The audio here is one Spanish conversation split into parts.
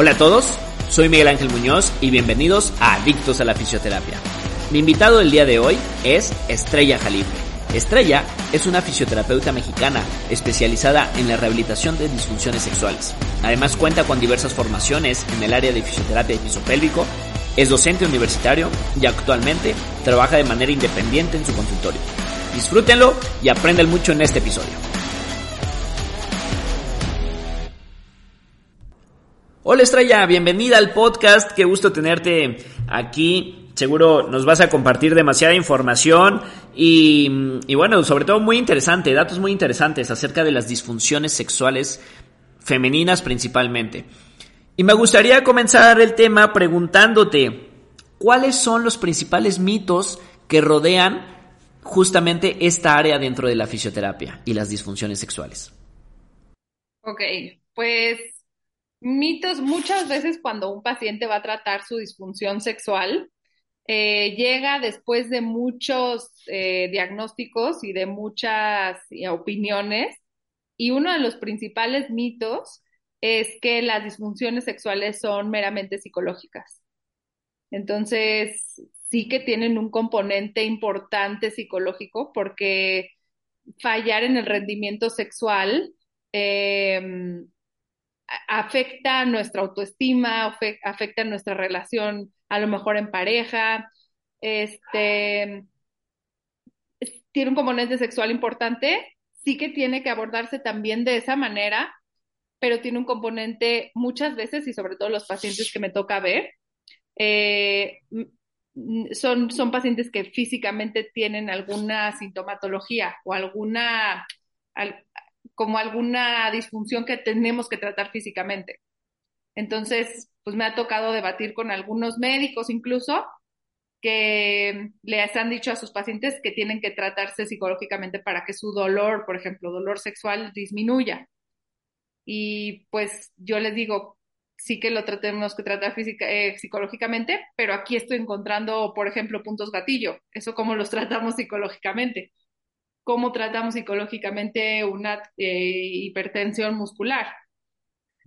Hola a todos, soy Miguel Ángel Muñoz y bienvenidos a Adictos a la Fisioterapia. Mi invitado del día de hoy es Estrella Jalil. Estrella es una fisioterapeuta mexicana especializada en la rehabilitación de disfunciones sexuales. Además cuenta con diversas formaciones en el área de fisioterapia de piso pélvico, es docente universitario y actualmente trabaja de manera independiente en su consultorio. Disfrútenlo y aprendan mucho en este episodio. Hola Estrella, bienvenida al podcast, qué gusto tenerte aquí. Seguro nos vas a compartir demasiada información y, bueno, sobre todo muy interesante, datos muy interesantes acerca de las disfunciones sexuales femeninas principalmente. Y me gustaría comenzar el tema preguntándote, ¿cuáles son los principales mitos que rodean justamente esta área dentro de la fisioterapia y las disfunciones sexuales? Ok, pues mitos muchas veces cuando un paciente va a tratar su disfunción sexual, eh, llega después de muchos eh, diagnósticos y de muchas opiniones y uno de los principales mitos es que las disfunciones sexuales son meramente psicológicas. Entonces, sí que tienen un componente importante psicológico porque fallar en el rendimiento sexual eh, afecta nuestra autoestima, afecta nuestra relación a lo mejor en pareja, este, tiene un componente sexual importante, sí que tiene que abordarse también de esa manera, pero tiene un componente muchas veces y sobre todo los pacientes que me toca ver, eh, son, son pacientes que físicamente tienen alguna sintomatología o alguna, como alguna disfunción que tenemos que tratar físicamente. Entonces, pues me ha tocado debatir con algunos médicos incluso que les han dicho a sus pacientes que tienen que tratarse psicológicamente para que su dolor, por ejemplo, dolor sexual, disminuya. Y pues yo les digo, sí que lo tenemos que tratar física, eh, psicológicamente, pero aquí estoy encontrando, por ejemplo, puntos gatillo. Eso cómo los tratamos psicológicamente. Cómo tratamos psicológicamente una eh, hipertensión muscular.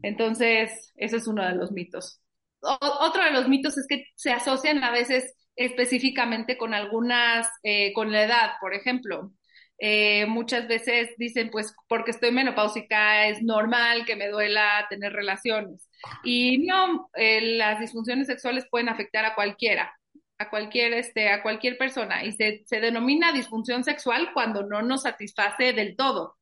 Entonces, ese es uno de los mitos. otro de los mitos es que se asocian a veces específicamente con algunas, eh, con la edad, por ejemplo. Eh, muchas veces dicen, pues porque estoy menopáusica es normal que me duela tener relaciones. Y no, eh, las disfunciones sexuales pueden afectar a cualquiera, a cualquier, este, a cualquier persona. Y se, se denomina disfunción sexual cuando no nos satisface del todo.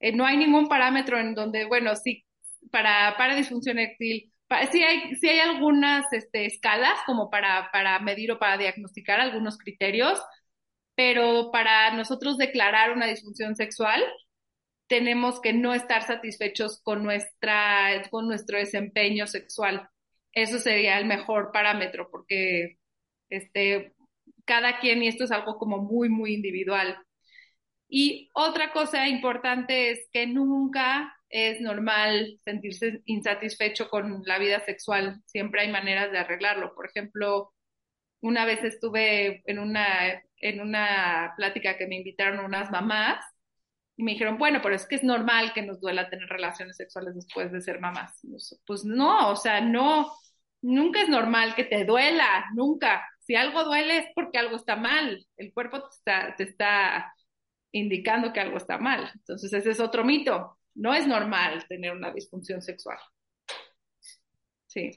Eh, no hay ningún parámetro en donde, bueno, sí, para, para disfunción eréctil, sí hay, sí hay algunas este, escalas como para, para medir o para diagnosticar algunos criterios, pero para nosotros declarar una disfunción sexual, tenemos que no estar satisfechos con, nuestra, con nuestro desempeño sexual. Eso sería el mejor parámetro porque este, cada quien, y esto es algo como muy, muy individual. Y otra cosa importante es que nunca es normal sentirse insatisfecho con la vida sexual. Siempre hay maneras de arreglarlo. Por ejemplo, una vez estuve en una en una plática que me invitaron unas mamás y me dijeron, bueno, pero es que es normal que nos duela tener relaciones sexuales después de ser mamás. Pues no, o sea, no, nunca es normal que te duela, nunca. Si algo duele es porque algo está mal, el cuerpo te está, te está indicando que algo está mal. Entonces ese es otro mito. No es normal tener una disfunción sexual. Sí.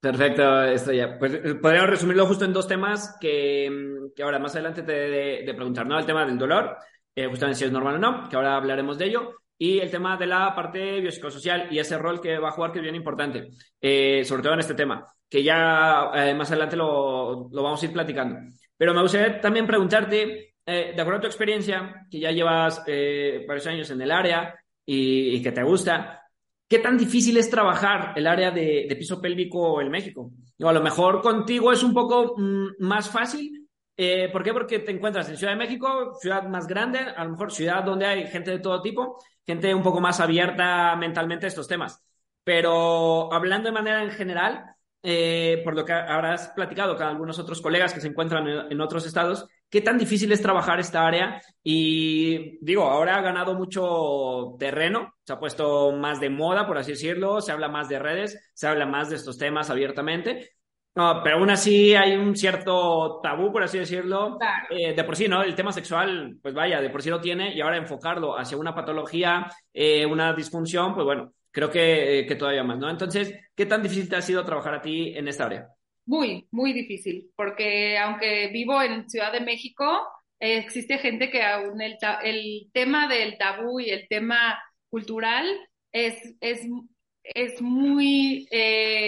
Perfecto, Estrella. Pues eh, podríamos resumirlo justo en dos temas que, mm, ahora más adelante te de, de, preguntar, ¿no? El tema del dolor, eh, justamente si es normal o no, que ahora hablaremos de ello, y el tema de la parte biopsicosocial y ese rol que va a jugar que es bien importante, eh, sobre todo en este tema, que ya eh, más adelante lo, lo, vamos a ir platicando. Pero me gustaría también preguntarte, eh, de acuerdo a tu experiencia, que ya llevas varios años en el área y, y que te gusta, ¿qué tan difícil es trabajar el área de, piso pélvico en México? a lo mejor contigo es un poco mm, más fácil. Eh, ¿Por qué? Porque te encuentras en Ciudad de México, ciudad más grande, a lo mejor ciudad donde hay gente de todo tipo, gente un poco más abierta mentalmente a estos temas. Pero hablando de manera en general, eh, por lo que habrás platicado con algunos otros colegas que se encuentran en, otros estados, ¿qué tan difícil es trabajar esta área? Y digo, ahora ha ganado mucho terreno, se ha puesto más de moda, por así decirlo, se habla más de redes, se habla más de estos temas abiertamente. Pero aún así hay un cierto tabú, por así decirlo. Eh, de por sí, ¿no? El tema sexual, pues vaya, de por sí lo tiene y ahora enfocarlo hacia una patología, eh, una disfunción, pues bueno, creo que, que, todavía más, ¿no? Entonces, ¿qué tan difícil te ha sido trabajar a ti en esta área? Muy, muy difícil, porque aunque vivo en Ciudad de México, existe gente que aún el, el, tema del tabú y el tema cultural es, es, es muy eh,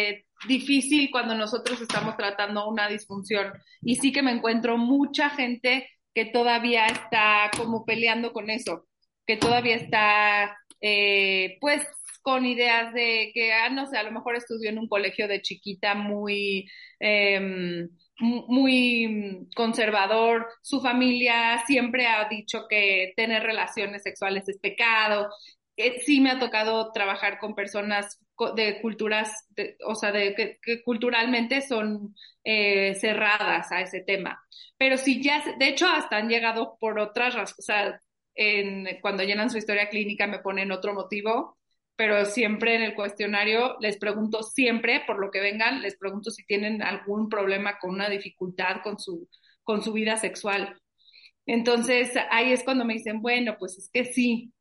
difícil cuando nosotros estamos tratando una disfunción. Y sí que me encuentro mucha gente que todavía está como peleando con eso, que todavía está, eh, pues, con ideas de que, ah, no sé, a lo mejor estudió en un colegio de chiquita muy, em, muy conservador, su familia siempre ha dicho que tener relaciones sexuales es pecado. Eh, sí me ha tocado trabajar con personas de culturas, o sea, de, que, culturalmente son eh, cerradas a ese tema. Pero sí ya, de hecho, hasta han llegado por otras razones, o sea, cuando llenan su historia clínica me ponen otro motivo pero siempre en el cuestionario les pregunto siempre, por lo que vengan, les pregunto si tienen algún problema con una dificultad con su, con su vida sexual. Entonces ahí es cuando me dicen, bueno, pues es que sí,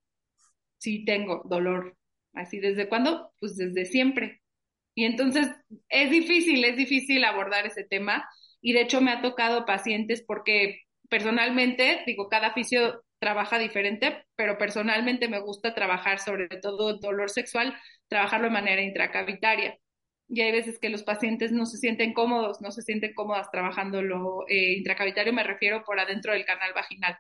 sí tengo dolor. Así, ¿desde cuándo? Pues desde siempre. Y entonces es difícil, es difícil abordar ese tema. Y de hecho me ha tocado pacientes porque personalmente, digo, cada fisio trabaja diferente, pero personalmente me gusta trabajar sobre todo dolor sexual, trabajarlo de manera intracavitaria. Y hay veces que los pacientes no se sienten cómodos, no se sienten cómodas trabajando lo eh, intracavitario, me refiero por adentro del canal vaginal.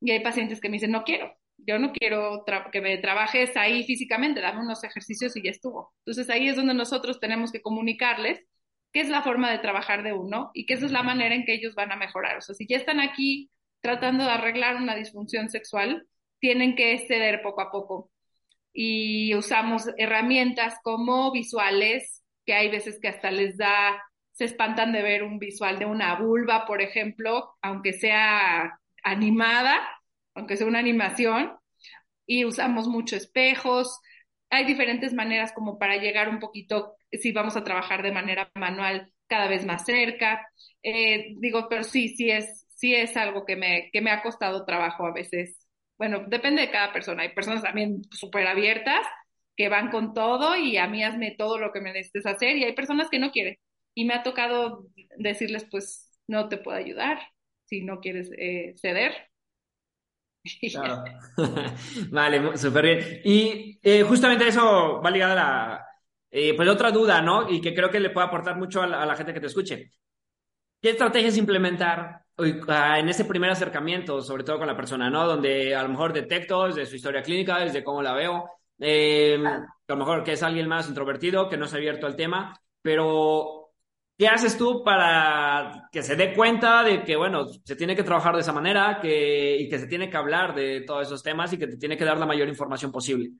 Y hay pacientes que me dicen, no quiero, yo no quiero que me trabajes ahí físicamente, dame unos ejercicios y ya estuvo. Entonces ahí es donde nosotros tenemos que comunicarles qué es la forma de trabajar de uno y esa es la manera en que ellos van a mejorar. O sea, si ya están aquí tratando de arreglar una disfunción sexual, tienen que ceder poco a poco. Y usamos herramientas como visuales, que hay veces que hasta les da, se espantan de ver un visual de una vulva, por ejemplo, aunque sea animada, aunque sea una animación, y usamos mucho espejos. Hay diferentes maneras como para llegar un poquito, si vamos a trabajar de manera manual, cada vez más cerca. Eh, digo, pero sí, sí es, sí es algo que me, que me ha costado trabajo a veces. Bueno, depende de cada persona. Hay personas también súper abiertas que van con todo y a mí hazme todo lo que me necesites hacer y hay personas que no quieren. Y me ha tocado decirles, pues no te puedo ayudar si no quieres eh, ceder. Claro. vale, súper bien. Y eh, justamente eso va ligado a la, eh, pues otra duda, ¿no? Y que creo que le puede aportar mucho a la, a la gente que te escuche. ¿Qué estrategias implementar Ah, en ese primer acercamiento, sobre todo con la persona, ¿no? Donde a lo mejor detecto desde su historia clínica, desde cómo la veo, eh, a lo mejor que es alguien más introvertido, que no se ha abierto al tema, pero ¿qué haces tú para que se dé cuenta de que, bueno, se tiene que trabajar de esa manera que, y que se tiene que hablar de todos esos temas y que te tiene que dar la mayor información posible?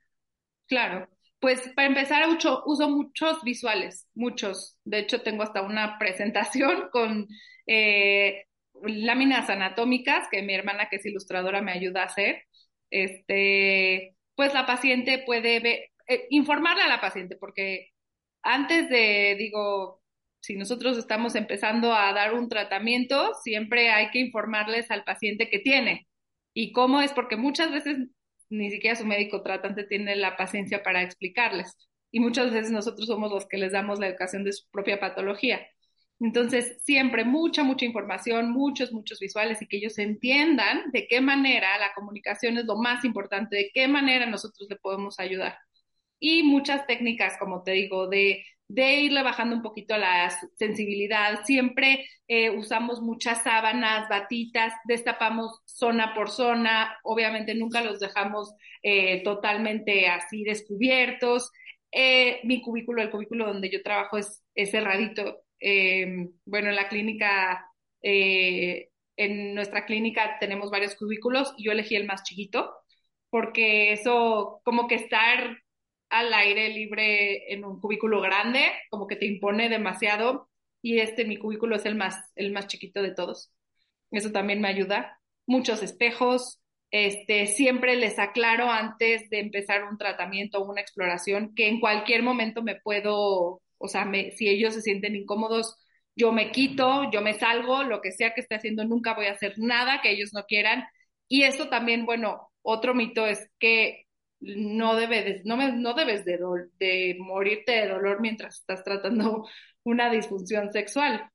Claro. Pues para empezar, uso, muchos visuales, muchos. De hecho, tengo hasta una presentación con eh, láminas anatómicas que mi hermana, que es ilustradora, me ayuda a hacer, este, pues la paciente puede ver, eh, informarle a la paciente, porque antes de, digo, si nosotros estamos empezando a dar un tratamiento, siempre hay que informarles al paciente que tiene. ¿Y cómo es? Porque muchas veces ni siquiera su médico tratante tiene la paciencia para explicarles. Y muchas veces nosotros somos los que les damos la educación de su propia patología. Entonces, siempre mucha, mucha información, muchos, muchos visuales y que ellos entiendan de qué manera la comunicación es lo más importante, de qué manera nosotros le podemos ayudar. Y muchas técnicas, como te digo, de, de irle bajando un poquito la sensibilidad. Siempre eh, usamos muchas sábanas, batitas, destapamos zona por zona, obviamente nunca los dejamos eh, totalmente así descubiertos. Eh, mi cubículo, el cubículo donde yo trabajo es, es cerradito. bueno, en la clínica, en nuestra clínica tenemos varios cubículos yo elegí el más chiquito porque eso como que estar al aire libre en un cubículo grande, como que te impone demasiado y este mi cubículo es el más el más chiquito de todos. Eso también me ayuda. Muchos espejos, este siempre les aclaro antes de empezar un tratamiento o una exploración que en cualquier momento me puedo, o sea, si ellos se sienten incómodos, yo me quito, yo me salgo, lo que sea que esté haciendo, nunca voy a hacer nada que ellos no quieran. Y eso también, bueno, otro mito es que no debes, no, no debes de, de morirte de dolor mientras estás tratando una disfunción sexual.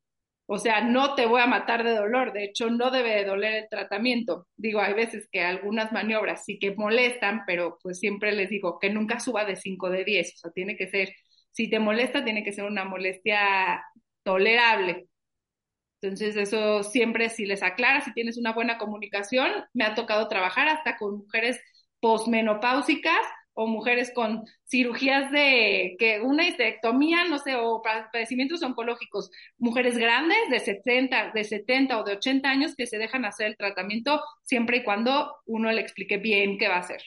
O sea, no te voy a matar de dolor, de hecho no debe de doler el tratamiento. Digo, hay veces que algunas maniobras sí que molestan, pero pues siempre les digo que nunca suba de 5 de 10, o sea, tiene que ser, si te molesta, tiene que ser una molestia tolerable. Entonces, eso siempre si les aclara, si tienes una buena comunicación, me ha tocado trabajar hasta con mujeres posmenopáusicas o mujeres con cirugías de que una histectomía, no sé, o padecimientos oncológicos, mujeres grandes de 70, de 70 o de 80 años que se dejan hacer el tratamiento siempre y cuando uno le explique bien qué va a hacer.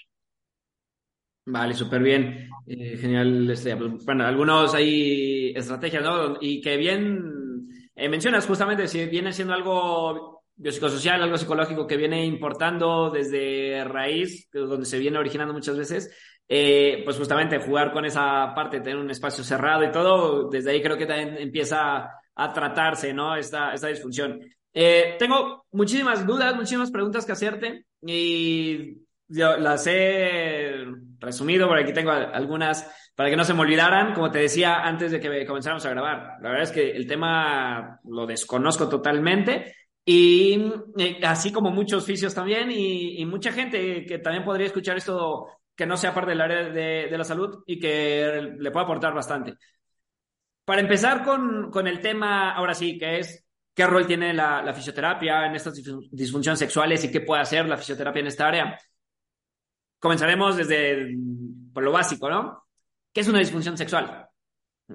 Vale, súper bien. Eh, genial. Este, bueno, algunos hay estrategias, ¿no? Y que bien eh, mencionas justamente si viene siendo algo biopsicosocial, algo psicológico que viene importando desde raíz, donde se viene originando muchas veces, eh, pues justamente jugar con esa parte, tener un espacio cerrado y todo, desde ahí creo que también empieza a tratarse, ¿no? Esta, esta disfunción. Eh, tengo muchísimas dudas, muchísimas preguntas que hacerte y yo las he resumido, por aquí tengo algunas para que no se me olvidaran, como te decía antes de que comenzáramos a grabar. La verdad es que el tema lo desconozco totalmente y eh, así como muchos oficios también y, mucha gente que también podría escuchar esto que no sea parte del área de, la salud y que le pueda aportar bastante. Para empezar con, con, el tema, ahora sí, que es qué rol tiene la, fisioterapia en estas disfunciones sexuales y qué puede hacer la fisioterapia en esta área. Comenzaremos desde por lo básico, ¿no? ¿Qué es una disfunción sexual?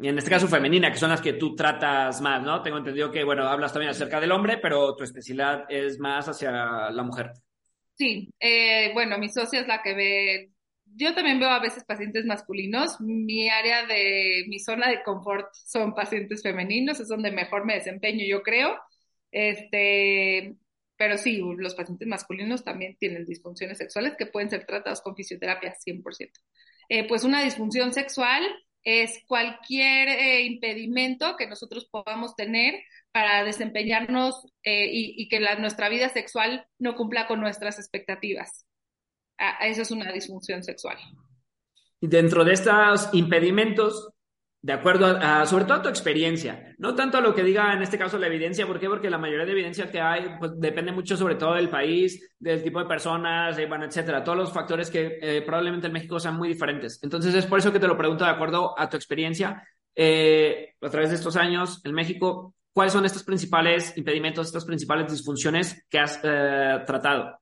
En este caso femenina, que son las que tú tratas más, ¿no? Tengo entendido que, bueno, hablas también acerca del hombre, pero tu especialidad es más hacia la mujer. Sí, eh, bueno, mi socia es la que ve, yo también veo a veces pacientes masculinos, mi área de, mi zona de confort son pacientes femeninos, es donde mejor me desempeño, yo creo, este, pero sí, los pacientes masculinos también tienen disfunciones sexuales que pueden ser tratados con fisioterapia 100%. Eh, pues una disfunción sexual es cualquier eh, impedimento que nosotros podamos tener para desempeñarnos eh, y, que nuestra vida sexual no cumpla con nuestras expectativas. Ah, eso es una disfunción sexual. Y dentro de estos impedimentos, de acuerdo a, sobre todo a tu experiencia, no tanto a lo que diga en este caso la evidencia, ¿por qué? Porque la mayoría de evidencia que hay pues, depende mucho sobre todo del país, del tipo de personas, eh, etcétera, todos los factores que eh, probablemente en México sean muy diferentes. Entonces es por eso que te lo pregunto de acuerdo a tu experiencia eh, a través de estos años en México, ¿cuáles son estos principales impedimentos, estas principales disfunciones que has tratado?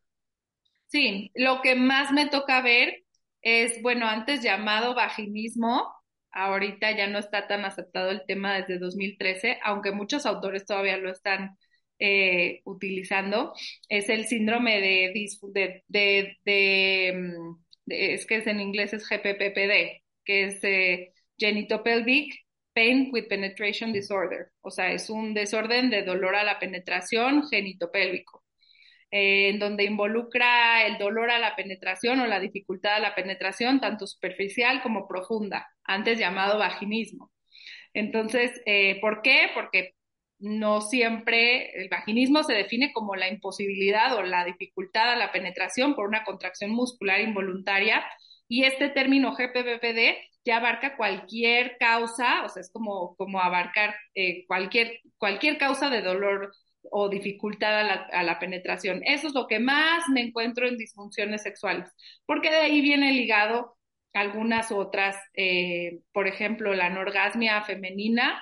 Sí, lo que más me toca ver es, bueno, antes llamado vaginismo, ahorita ya no está tan aceptado el tema desde 2013, aunque muchos autores todavía lo están eh, utilizando, es el síndrome de, de, de, es que es en inglés es GPPPD, que es eh, genitopelvic pain with penetration disorder, o sea, es un desorden de dolor a la penetración genitopélvico. Eh, en donde involucra el dolor a la penetración o la dificultad a la penetración, tanto superficial como profunda, antes llamado vaginismo. Entonces, eh, ¿por qué? Porque no siempre el vaginismo se define como la imposibilidad o la dificultad a la penetración por una contracción muscular involuntaria y este término GPPPD ya abarca cualquier causa, o sea, es como, como abarcar eh, cualquier, cualquier causa de dolor o dificultad a la, a la, penetración. Eso es lo que más me encuentro en disfunciones sexuales, porque de ahí viene ligado algunas otras, eh, por ejemplo, la anorgasmia femenina,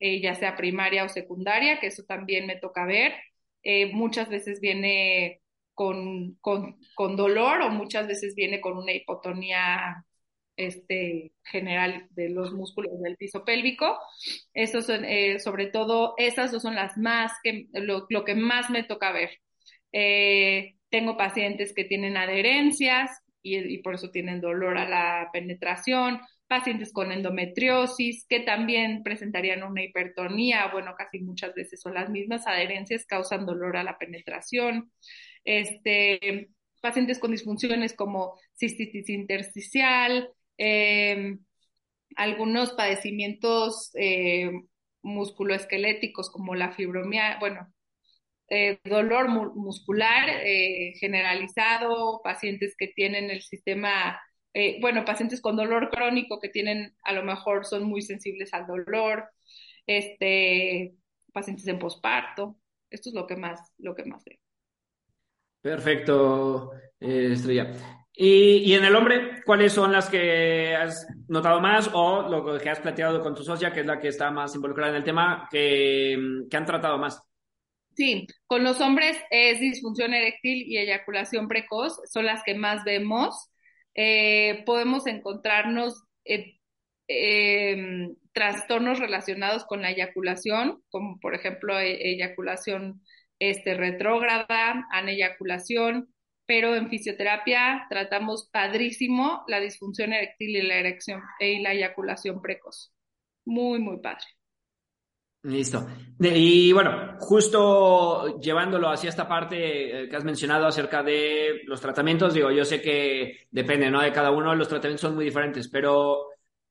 eh, ya sea primaria o secundaria, que eso también me toca ver. Eh, muchas veces viene con, con, dolor o muchas veces viene con una hipotonía este, general de los músculos del piso pélvico. Esos son, sobre todo, esas son las más que, lo, lo que más me toca ver. tengo pacientes que tienen adherencias, y, por eso tienen dolor a la penetración, pacientes con endometriosis que también presentarían una hipertonía, bueno, casi muchas veces son las mismas adherencias, causan dolor a la penetración, este, pacientes con disfunciones como cistitis intersticial, em, algunos padecimientos eh, musculoesqueléticos como la fibromialgia, bueno, eh, dolor muscular eh, generalizado, pacientes que tienen el sistema, eh, bueno, pacientes con dolor crónico que tienen, a lo mejor son muy sensibles al dolor, este, pacientes en posparto. Esto es lo que más, lo que más veo. Perfecto, Estrella. Y, en el hombre, ¿cuáles son las que has notado más o lo que has planteado con tu socia, que es la que está más involucrada en el tema, que, que han tratado más? Sí, con los hombres es disfunción eréctil y eyaculación precoz, son las que más vemos. Eh, podemos encontrarnos em, trastornos relacionados con la eyaculación, como por ejemplo e, eyaculación este, retrógrada, aneyaculación, pero en fisioterapia tratamos padrísimo la disfunción eréctil y la erección y la eyaculación precoz. Muy, muy padre. Listo. y bueno, justo llevándolo hacia esta parte eh, que has mencionado acerca de los tratamientos, digo, yo sé que depende, ¿no? De cada uno, los tratamientos son muy diferentes, pero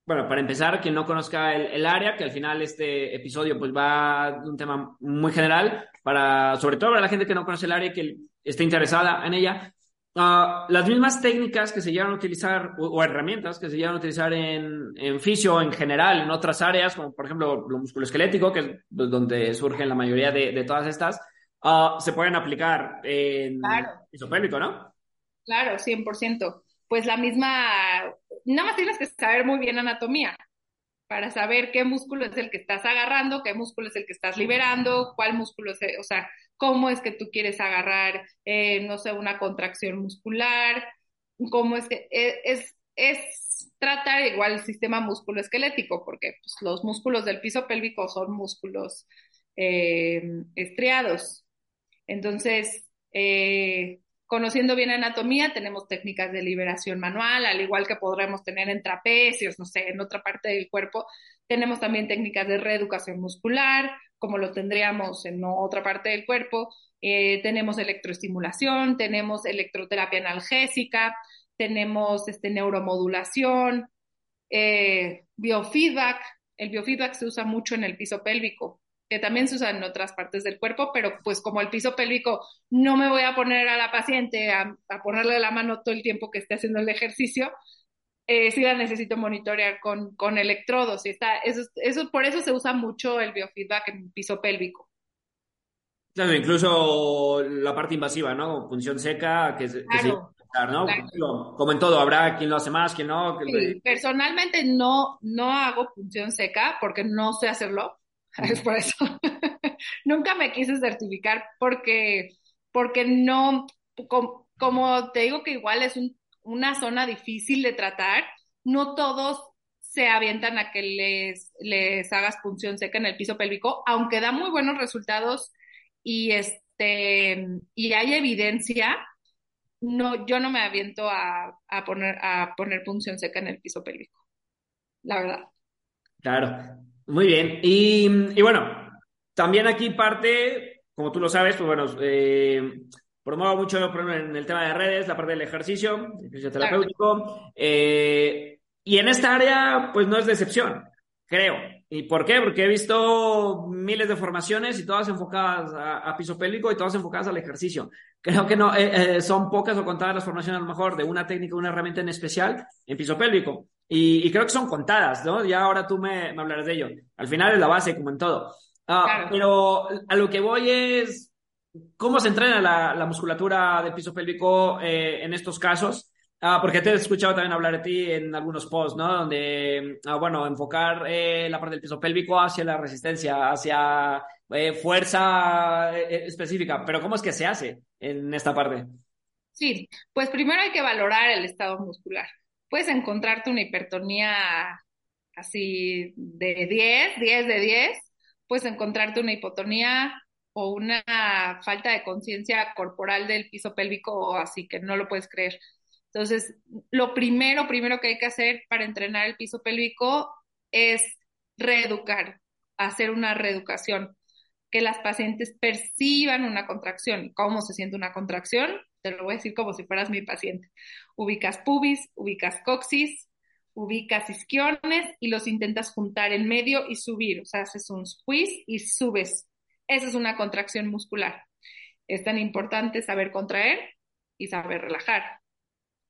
bueno, para empezar, quien no conozca el, área, que al final este episodio pues va de un tema muy general, para, sobre todo para la gente que no conoce el área y que esté interesada en ella, Ah, las mismas técnicas que se llevan a utilizar o, herramientas que se llevan a utilizar en, en fisio en general, en otras áreas, como por ejemplo lo musculoesquelético, que es donde surgen la mayoría de, de todas estas, ah, se pueden aplicar en claro. isopélvico, ¿no? Claro, 100%. Pues la misma, nada más tienes que saber muy bien anatomía para saber qué músculo es el que estás agarrando, qué músculo es el que estás liberando, cuál músculo es, o sea, cómo es que tú quieres agarrar, eh, no sé, una contracción muscular, cómo es que e, es, tratar igual el sistema musculoesquelético, porque pues, los músculos del piso pélvico son músculos eh, estriados. Entonces, eh, conociendo bien anatomía, tenemos técnicas de liberación manual, al igual que podremos tener en trapecios, no sé, en otra parte del cuerpo. Tenemos también técnicas de reeducación muscular, como lo tendríamos en otra parte del cuerpo. Eh, tenemos electroestimulación, tenemos electroterapia analgésica, tenemos este, neuromodulación, eh, biofeedback. El biofeedback se usa mucho en el piso pélvico, que también se usa en otras partes del cuerpo, pero pues como el piso pélvico no me voy a poner a la paciente a, a ponerle la mano todo el tiempo que esté haciendo el ejercicio, eh, sí la necesito monitorear con, con electrodos. Y está, eso, eso, por eso se usa mucho el biofeedback en piso pélvico. Claro, incluso la parte invasiva, ¿no? Función seca, que, claro, ¿no? Como en todo, habrá quien lo hace más, quien no. personalmente no, no hago función seca porque no sé hacerlo. Es por eso. Nunca me quise certificar porque, porque no, como te digo que igual es un una zona difícil de tratar, no todos se avientan a que les, les hagas punción seca en el piso pélvico, aunque da muy buenos resultados y este y hay evidencia, no, yo no me aviento a, poner a poner punción seca en el piso pélvico. La verdad. Claro, muy bien. Y, y bueno, también aquí parte, como tú lo sabes, pues bueno, eh, Promuevo mucho en el tema de redes, la parte del ejercicio, el fisioterapéutico. Eh, y en esta área, pues no es decepción, creo. ¿Y por qué? Porque he visto miles de formaciones y todas enfocadas a, piso pélvico y todas enfocadas al ejercicio. Creo que no, eh, eh, son pocas o contadas las formaciones a lo mejor de una técnica, una herramienta en especial en piso pélvico. Y, creo que son contadas, ¿no? Ya ahora tú me, me, hablarás de ello. Al final es la base, como en todo. Ah, pero a lo que voy es, ¿Cómo se entrena la, musculatura del piso pélvico eh, en estos casos? Ah, porque te he escuchado también hablar de ti en algunos posts, ¿no? Donde, ah, bueno, enfocar eh, la parte del piso pélvico hacia la resistencia, hacia eh, fuerza específica. Pero ¿cómo es que se hace en esta parte? Sí, pues primero hay que valorar el estado muscular. Puedes encontrarte una hipertonía así de 10, 10 de 10, puedes encontrarte una hipotonía o una falta de conciencia corporal del piso pélvico, así que no lo puedes creer. Entonces, lo primero, primero que hay que hacer para entrenar el piso pélvico es reeducar, hacer una reeducación, que las pacientes perciban una contracción. ¿Cómo se siente una contracción? Te lo voy a decir como si fueras mi paciente. Ubicas pubis, ubicas coxis, ubicas isquiones y los intentas juntar en medio y subir. O sea, haces un squeeze y subes. Esa es una contracción muscular. Es tan importante saber contraer y saber relajar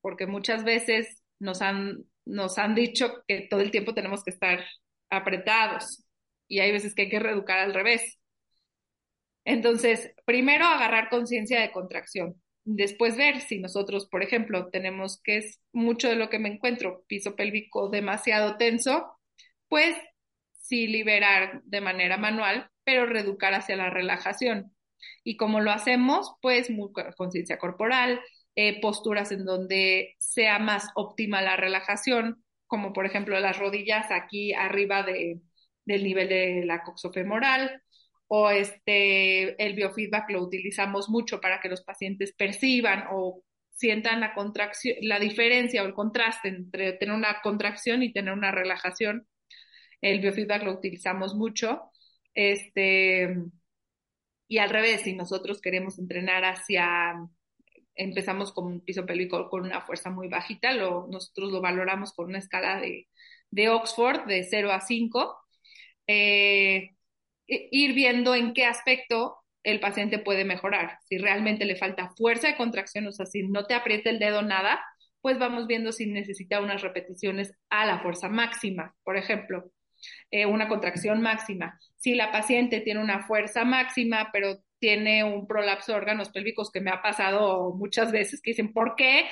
porque muchas veces nos han, nos han dicho que todo el tiempo tenemos que estar apretados y hay veces que hay que reeducar al revés. Entonces, primero agarrar conciencia de contracción, después ver si nosotros, por ejemplo, tenemos que es mucho de lo que me encuentro, piso pélvico demasiado tenso, pues sí liberar de manera manual, pero reeducar hacia la relajación. Y como lo hacemos, pues conciencia corporal, eh, posturas en donde sea más óptima la relajación, como por ejemplo las rodillas aquí arriba de, del nivel de la coxofemoral, o este, el biofeedback lo utilizamos mucho para que los pacientes perciban o sientan la contracción, la diferencia o el contraste entre tener una contracción y tener una relajación. El biofeedback lo utilizamos mucho. Este, y al revés, si nosotros queremos entrenar hacia empezamos con un piso pélvico con una fuerza muy bajita, lo, nosotros lo valoramos con una escala de, de Oxford de 0 a 5, eh, ir viendo en qué aspecto el paciente puede mejorar. Si realmente le falta fuerza de contracción, o sea, si no te aprieta el dedo nada, pues vamos viendo si necesita unas repeticiones a la fuerza máxima, por ejemplo, eh, una contracción máxima. Si la paciente tiene una fuerza máxima, pero tiene un prolapso de órganos pélvicos que me ha pasado muchas veces, que dicen, ¿por qué?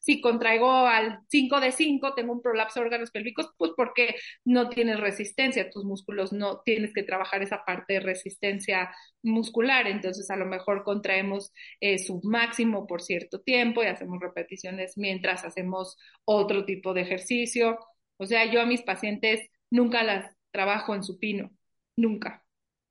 Si contraigo al 5 de 5, tengo un prolapso de órganos pélvicos, pues porque no tienes resistencia, tus músculos no tienes que trabajar esa parte de resistencia muscular, entonces a lo mejor contraemos eh, su máximo por cierto tiempo y hacemos repeticiones mientras hacemos otro tipo de ejercicio. O sea, yo a mis pacientes nunca las trabajo en supino, nunca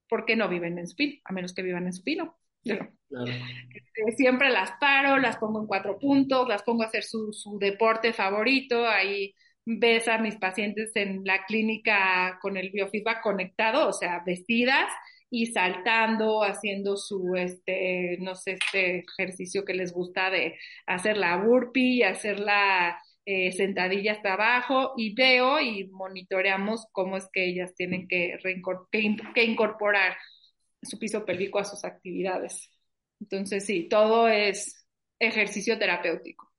porque no viven en supino, a menos que vivan en supino. Claro. Este, siempre las paro, las pongo en cuatro puntos, las pongo a hacer su, su deporte favorito, ahí ves a mis pacientes en la clínica con el biofeedback conectado, o sea, vestidas y saltando, haciendo su, este, no sé, este ejercicio que les gusta de hacer la burpee, hacer la eh, sentadilla hasta abajo y veo y monitoreamos cómo es que ellas tienen que, que incorporar su piso pélvico a sus actividades. Entonces, sí, todo es ejercicio terapéutico,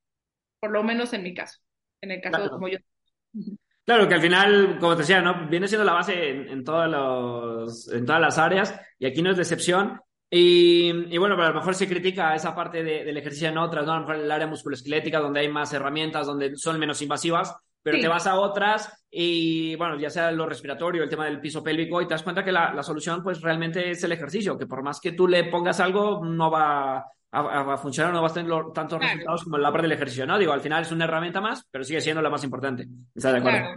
por lo menos en mi caso, en el caso de como yo. Claro, que al final, como te decía, ¿no? viene siendo la base en, todos los, en todas las áreas y aquí no es decepción. Y, bueno, pero a lo mejor se critica esa parte del ejercicio en otras, ¿no? A lo mejor el área musculoesquelética, donde hay más herramientas, donde son menos invasivas, pero te vas a otras y, bueno, ya sea lo respiratorio, el tema del piso pélvico, y te das cuenta que la, solución, pues realmente es el ejercicio, que por más que tú le pongas algo, no va a, funcionar, no va a tener tantos resultados como la parte del ejercicio, ¿no? Digo, al final es una herramienta más, pero sigue siendo la más importante. ¿Estás de acuerdo?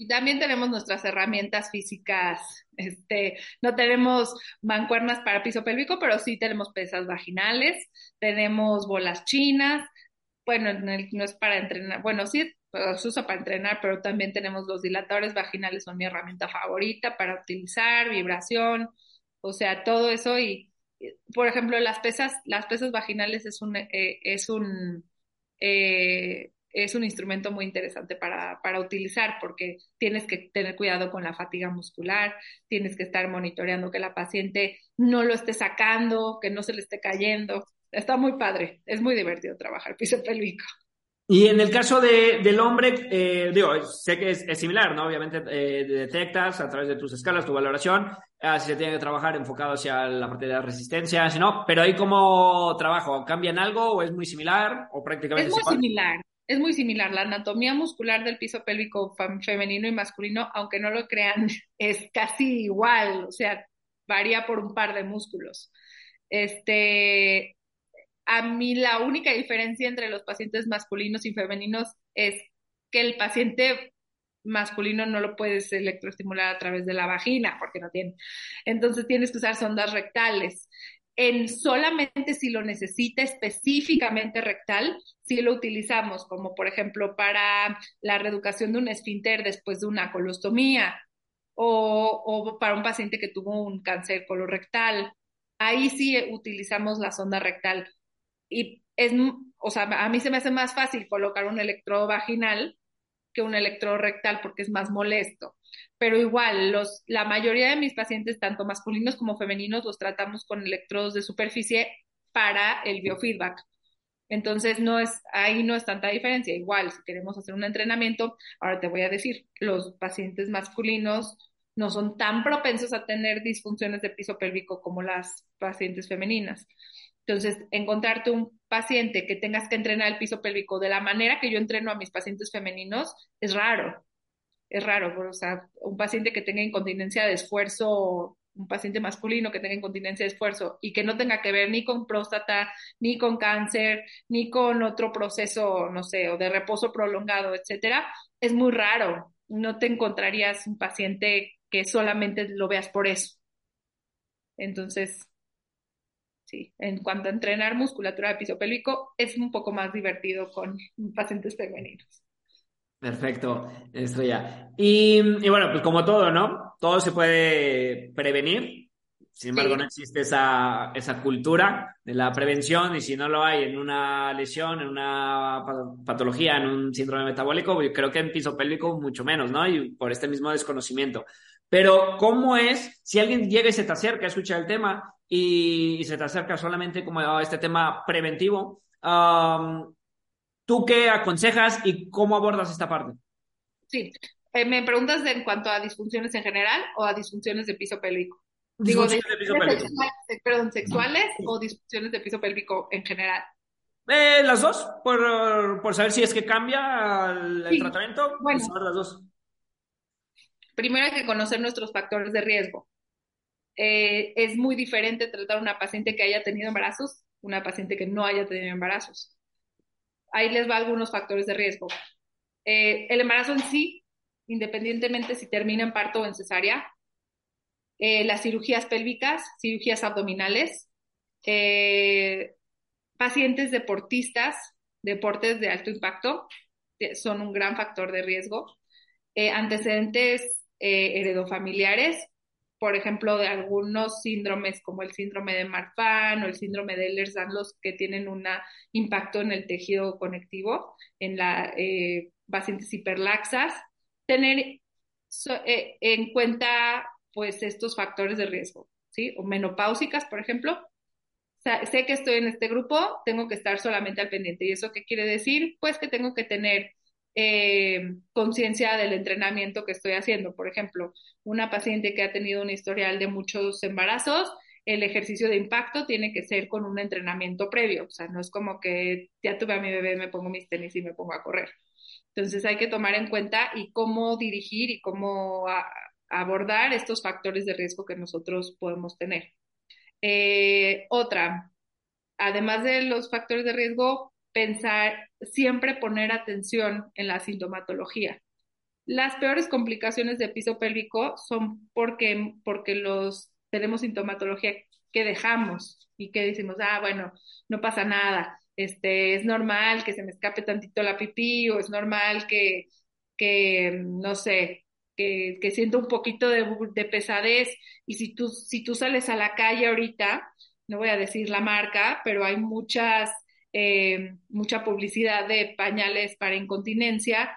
Y también tenemos nuestras herramientas físicas. Este, no tenemos mancuernas para piso pélvico, pero sí tenemos pesas vaginales, tenemos bolas chinas. Bueno, no es para entrenar, bueno, sí se usa para entrenar, pero también tenemos los dilatadores vaginales, son mi herramienta favorita para utilizar, vibración, o sea, todo eso y, por ejemplo, las pesas, las pesas vaginales es un, eh, es un eh, es un instrumento muy interesante para, para, utilizar porque tienes que tener cuidado con la fatiga muscular, tienes que estar monitoreando que la paciente no lo esté sacando, que no se le esté cayendo. Está muy padre, es muy divertido trabajar piso pélvico. Y en el caso de, del hombre, eh, digo, sé que es, similar, ¿no? Obviamente eh, detectas a través de tus escalas, tu valoración, ah, si se tiene que trabajar enfocado hacia la parte de la resistencia, si no, pero ahí cómo trabajo, ¿cambian algo o es muy similar o prácticamente Es muy similar, es muy similar. La anatomía muscular del piso pélvico femenino y masculino, aunque no lo crean, es casi igual, o sea, varía por un par de músculos. Este, a mí la única diferencia entre los pacientes masculinos y femeninos es que el paciente masculino no lo puedes electroestimular a través de la vagina porque no tiene. Entonces tienes que usar sondas rectales en solamente si lo necesita específicamente rectal, si lo utilizamos, como por ejemplo para la reeducación de un esfínter después de una colostomía o, o para un paciente que tuvo un cáncer colorectal. Ahí sí utilizamos la sonda rectal. Y es, o sea, a mí se me hace más fácil colocar un electrodo vaginal que un electrodo rectal porque es más molesto pero igual, los, la mayoría de mis pacientes, tanto masculinos como femeninos, los tratamos con electrodos de superficie para el biofeedback. Entonces, no es, ahí no es tanta diferencia. Igual, si queremos hacer un entrenamiento, ahora te voy a decir, los pacientes masculinos no son tan propensos a tener disfunciones de piso pélvico como las pacientes femeninas. Entonces, encontrarte un paciente que tengas que entrenar el piso pélvico de la manera que yo entreno a mis pacientes femeninos es raro es raro, o sea, un paciente que tenga incontinencia de esfuerzo, un paciente masculino que tenga incontinencia de esfuerzo y que no tenga que ver ni con próstata, ni con cáncer, ni con otro proceso, no sé, o de reposo prolongado, etcétera, es muy raro. No te encontrarías un paciente que solamente lo veas por eso. Entonces, sí, en cuanto a entrenar musculatura de piso es un poco más divertido con pacientes femeninos. Perfecto, Estrella. Y, bueno, pues como todo, ¿no? Todo se puede prevenir. Sin embargo, no existe esa, esa cultura de la prevención y si no lo hay en una lesión, en una patología, en un síndrome metabólico, yo creo que en piso pélvico mucho menos, ¿no? Y por este mismo desconocimiento. Pero, ¿cómo es si alguien llega y se te acerca a escuchar el tema y, se te acerca solamente como a este tema preventivo? ¿Tú qué aconsejas y cómo abordas esta parte? Sí, eh, ¿me preguntas en cuanto a disfunciones en general o a disfunciones de piso pélvico? Digo, de, piso pélvico. perdón, ¿sexuales o disfunciones de piso pélvico en general? Eh, las dos, por, por, saber si es que cambia el, tratamiento. Bueno, las dos. Primero hay que conocer nuestros factores de riesgo. Eh, es muy diferente tratar a una paciente que haya tenido embarazos, una paciente que no haya tenido embarazos ahí les va algunos factores de riesgo. Eh, el embarazo en sí, independientemente si termina en parto o en cesárea, eh, las cirugías pélvicas, cirugías abdominales, eh, pacientes deportistas, deportes de alto impacto, son un gran factor de riesgo, antecedentes heredofamiliares, por ejemplo, de algunos síndromes como el síndrome de Marfan o el síndrome de Ehlers-Danlos que tienen un impacto en el tejido conectivo, en la eh, pacientes hiperlaxas, tener eh, en cuenta pues estos factores de riesgo, ¿sí? O menopáusicas, por ejemplo. sé que estoy en este grupo, tengo que estar solamente al pendiente. ¿Y eso qué quiere decir? Pues que tengo que tener eh, conciencia del entrenamiento que estoy haciendo. Por ejemplo, una paciente que ha tenido un historial de muchos embarazos, el ejercicio de impacto tiene que ser con un entrenamiento previo. O sea, no es como que ya tuve a mi bebé, me pongo mis tenis y me pongo a correr. Entonces hay que tomar en cuenta y cómo dirigir y cómo abordar estos factores de riesgo que nosotros podemos tener. Eh, otra, además de los factores de riesgo, pensar, siempre poner atención en la sintomatología. Las peores complicaciones de piso pélvico son porque, porque los tenemos sintomatología que dejamos y que decimos, ah, bueno, no pasa nada, este, es normal que se me escape tantito la pipí o es normal que, que no sé, que, que siento un poquito de, de, pesadez y si tú, si tú sales a la calle ahorita, no voy a decir la marca, pero hay muchas eh, mucha publicidad de pañales para incontinencia,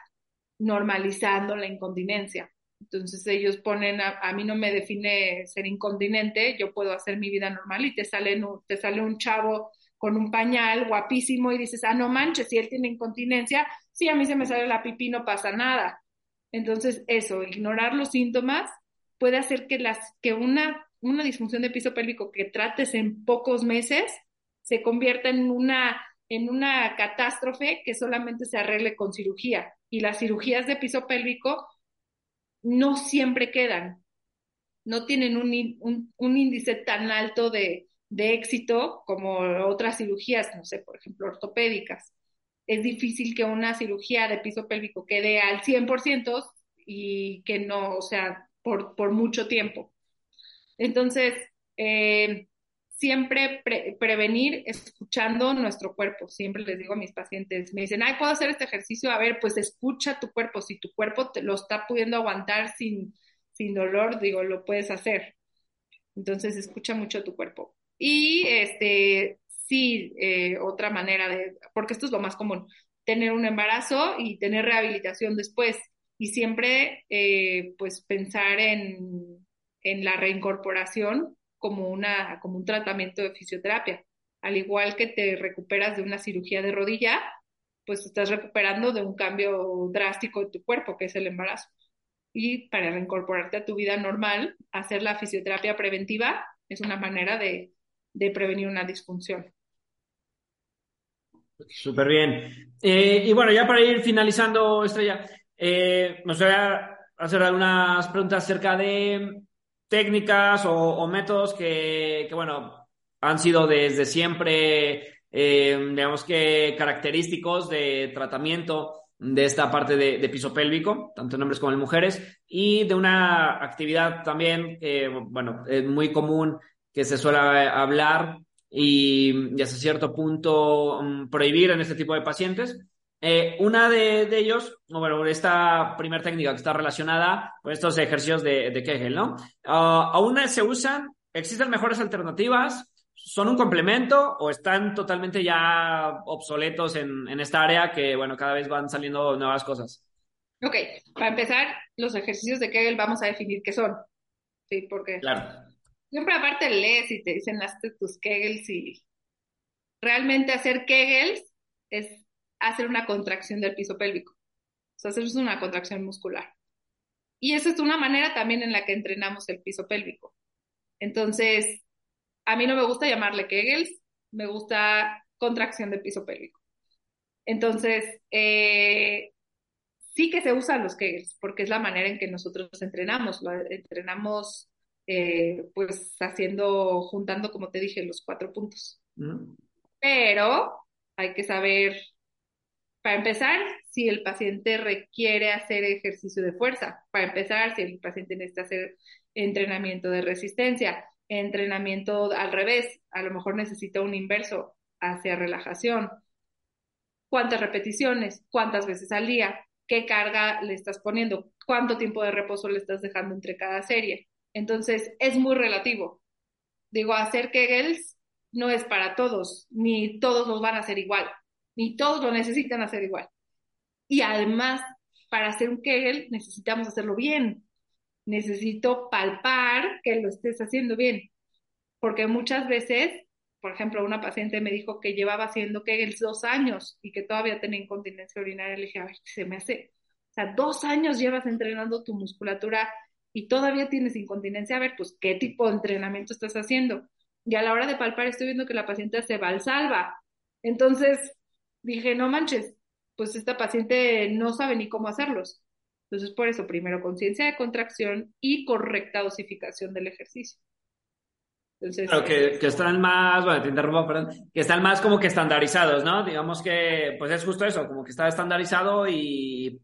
normalizando la incontinencia. Entonces ellos ponen, a, mí no me define ser incontinente, yo puedo hacer mi vida normal y te sale, te sale un chavo con un pañal guapísimo y dices, ah, no manches, si él tiene incontinencia, si a mí se me sale la pipí, no pasa nada. Entonces eso, ignorar los síntomas puede hacer que, las, que una, una disfunción de piso pélvico que trates en pocos meses se convierta en una, en una catástrofe que solamente se arregle con cirugía. Y las cirugías de piso pélvico no siempre quedan, no tienen un, un, índice tan alto de, de éxito como otras cirugías, no sé, por ejemplo, ortopédicas. Es difícil que una cirugía de piso pélvico quede al 100% y que no, o sea, por, por mucho tiempo. Entonces, eh, siempre prevenir escuchando nuestro cuerpo. Siempre les digo a mis pacientes, me dicen, ay, ¿puedo hacer este ejercicio? A ver, pues escucha tu cuerpo. Si tu cuerpo te lo está pudiendo aguantar sin, sin dolor, digo, lo puedes hacer. Entonces, escucha mucho tu cuerpo. Y este, sí, eh, otra manera de, porque esto es lo más común, tener un embarazo y tener rehabilitación después. Y siempre, eh, pues, pensar en, en la reincorporación como, una, como un tratamiento de fisioterapia. Al igual que te recuperas de una cirugía de rodilla, pues estás recuperando de un cambio drástico de tu cuerpo, que es el embarazo. Y para reincorporarte a tu vida normal, hacer la fisioterapia preventiva es una manera de, de prevenir una disfunción. Súper bien. Eh, y bueno, ya para ir finalizando, Estrella, eh, nos voy a hacer algunas preguntas acerca de técnicas o, métodos que, bueno, han sido desde siempre, eh, digamos que característicos de tratamiento de esta parte de, piso pélvico, tanto en hombres como en mujeres, y de una actividad también, bueno, es muy común que se suele hablar y, hasta cierto punto mm, prohibir en este tipo de pacientes, eh, una de, ellos, bueno, esta primera técnica que está relacionada con estos ejercicios de, de Kegel, ¿no? Ah, ¿Aún se usan? ¿Existen mejores alternativas? ¿Son un complemento o están totalmente ya obsoletos en, en esta área que, bueno, cada vez van saliendo nuevas cosas? Ok, para empezar, los ejercicios de Kegel vamos a definir qué son. Sí, porque claro. siempre aparte lees y te dicen hazte tus Kegels y realmente hacer Kegels es hacer una contracción del piso pélvico. O sea, hacer una contracción muscular. Y esa es una manera también en la que entrenamos el piso pélvico. Entonces, a mí no me gusta llamarle Kegels, me gusta contracción del piso pélvico. Entonces, eh, sí que se usan los Kegels, porque es la manera en que nosotros entrenamos. Lo entrenamos, eh, pues, haciendo, juntando, como te dije, los cuatro puntos. Pero hay que saber para empezar, si el paciente requiere hacer ejercicio de fuerza. Para empezar, si el paciente necesita hacer entrenamiento de resistencia, entrenamiento al revés, a lo mejor necesita un inverso hacia relajación. ¿Cuántas repeticiones? ¿Cuántas veces al día? ¿Qué carga le estás poniendo? ¿Cuánto tiempo de reposo le estás dejando entre cada serie? Entonces, es muy relativo. Digo, hacer Kegels no es para todos, ni todos los van a hacer igual ni todos lo necesitan hacer igual. Y además, para hacer un Kegel necesitamos hacerlo bien. Necesito palpar que lo estés haciendo bien. Porque muchas veces, por ejemplo, una paciente me dijo que llevaba haciendo Kegels dos años y que todavía tenía incontinencia urinaria. Le dije, ay, se me hace. O sea, dos años llevas entrenando tu musculatura y todavía tienes incontinencia. A ver, pues, ¿qué tipo de entrenamiento estás haciendo? Y a la hora de palpar estoy viendo que la paciente se valsalva. Entonces, dije, no manches, pues esta paciente no sabe ni cómo hacerlos. Entonces, por eso, primero conciencia de contracción y correcta dosificación del ejercicio. Entonces, claro, que, que, están más, bueno, te interrumpo, perdón, que están más como que estandarizados, ¿no? Digamos que, pues es justo eso, como que está estandarizado y,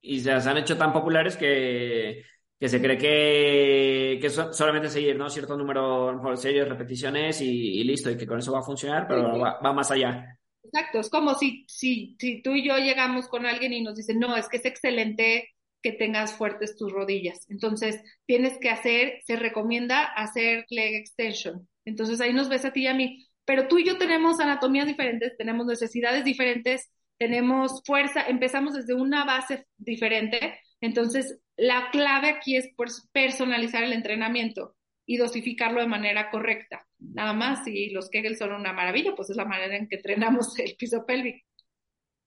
y se, han hecho tan populares que, que se cree que, que solamente seguir, ¿no? Cierto número, de series, repeticiones y, listo, y que con eso va a funcionar, pero va más allá. Exacto, es como si, si, si tú y yo llegamos con alguien y nos dicen, no, es que es excelente que tengas fuertes tus rodillas. Entonces, tienes que hacer, se recomienda hacer leg extension. Entonces, ahí nos ves a ti y a mí. Pero tú y yo tenemos anatomías diferentes, tenemos necesidades diferentes, tenemos fuerza, empezamos desde una base diferente. Entonces, la clave aquí es personalizar el entrenamiento y dosificarlo de manera correcta. Nada más, si los Kegel son una maravilla, pues es la manera en que entrenamos el piso pélvico.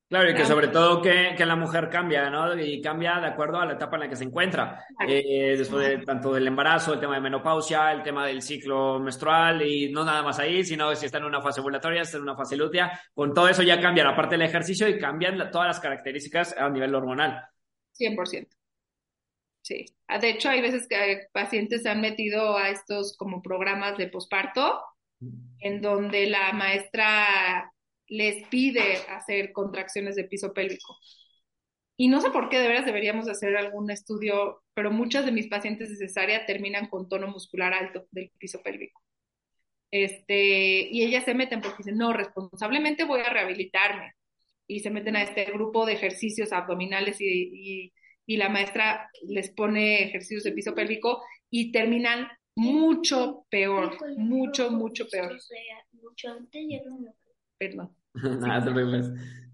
Claro, y que sobre todo que, que, la mujer cambia, ¿no? Y cambia de acuerdo a la etapa en la que se encuentra. Eh, después de tanto del embarazo, el tema de menopausia, el tema del ciclo menstrual y no nada más ahí, sino si está en una fase ovulatoria, está en una fase lútea. Con todo eso ya cambia la parte del ejercicio y cambian todas las características a nivel hormonal. 100%. Sí. Ah, de hecho, hay veces que pacientes se han metido a estos como programas de posparto, en donde la maestra les pide hacer contracciones de piso pélvico. Y no sé por qué, de veras deberíamos hacer algún estudio, pero muchas de mis pacientes de cesárea terminan con tono muscular alto del piso pélvico. Este, y ellas se meten porque dicen, no, responsablemente voy a rehabilitarme. Y se meten a este grupo de ejercicios abdominales y la maestra les pone ejercicios de piso pélvico y terminan mucho peor, mucho, mucho peor. Mucho antes Perdón.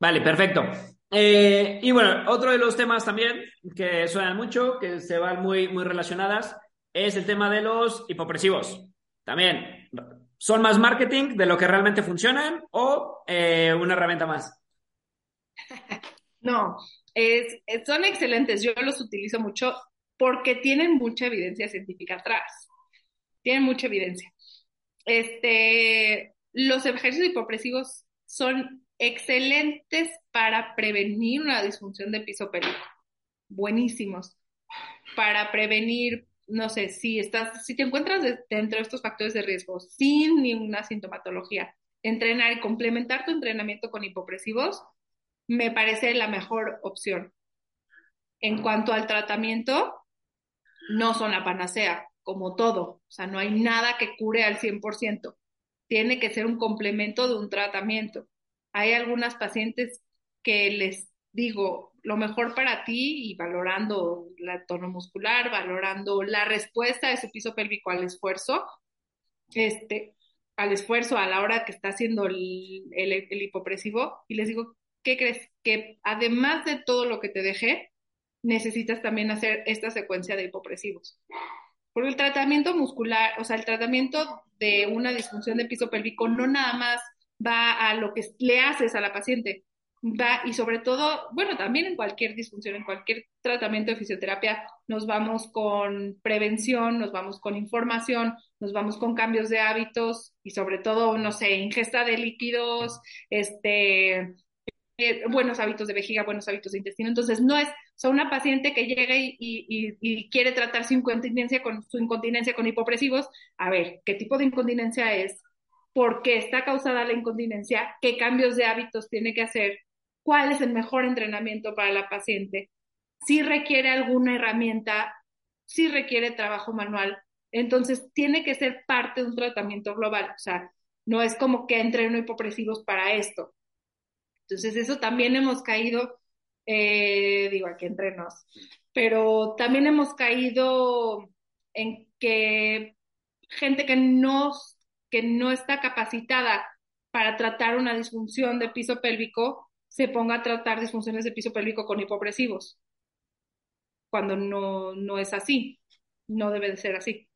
Vale, perfecto. Eh, y bueno, otro de los temas también que suenan mucho, que se van muy, muy relacionadas, es el tema de los hipopresivos. También, ¿son más marketing de lo que realmente funcionan o eh, una herramienta más? No, son excelentes. Yo los utilizo mucho porque tienen mucha evidencia científica atrás. Tienen mucha evidencia. Este, los ejercicios hipopresivos son excelentes para prevenir una disfunción de piso pélvico. Buenísimos. Para prevenir, no sé, si estás, si te encuentras dentro de estos factores de riesgo sin ninguna sintomatología, entrenar y complementar tu entrenamiento con hipopresivos me parece la mejor opción. En cuanto al tratamiento, no son la panacea, como todo. O sea, no hay nada que cure al 100% tiene que ser un complemento de un tratamiento. Hay algunas pacientes que les digo, lo mejor para ti y valorando la tono muscular, valorando la respuesta de su piso pélvico al esfuerzo, este, al esfuerzo a la hora que está haciendo el, el hipopresivo, y les digo, ¿qué crees? Que además de todo lo que te dejé, necesitas también hacer esta secuencia de hipopresivos. Porque el tratamiento muscular, o sea, el tratamiento de una disfunción de piso pélvico no nada más va a lo que le haces a la paciente, va y sobre todo, bueno, también en cualquier disfunción, en cualquier tratamiento de fisioterapia, nos vamos con prevención, nos vamos con información, nos vamos con cambios de hábitos y sobre todo, no sé, ingesta de líquidos, este, eh, buenos hábitos de vejiga, buenos hábitos de intestino. Entonces, no es, o una paciente que llega y, quiere tratar su incontinencia con su incontinencia con hipopresivos, a ver, ¿qué tipo de incontinencia es? ¿Por qué está causada la incontinencia? ¿Qué cambios de hábitos tiene que hacer? ¿Cuál es el mejor entrenamiento para la paciente? Si requiere alguna herramienta, si requiere trabajo manual, entonces tiene que ser parte de un tratamiento global. O sea, no es como que entreno hipopresivos para esto entonces, eso también hemos caído, eh, digo, aquí entre nos, pero también hemos caído en que gente que no, que no está capacitada para tratar una disfunción de piso pélvico se ponga a tratar disfunciones de piso pélvico con hipopresivos, cuando no, no es así, no debe de ser así.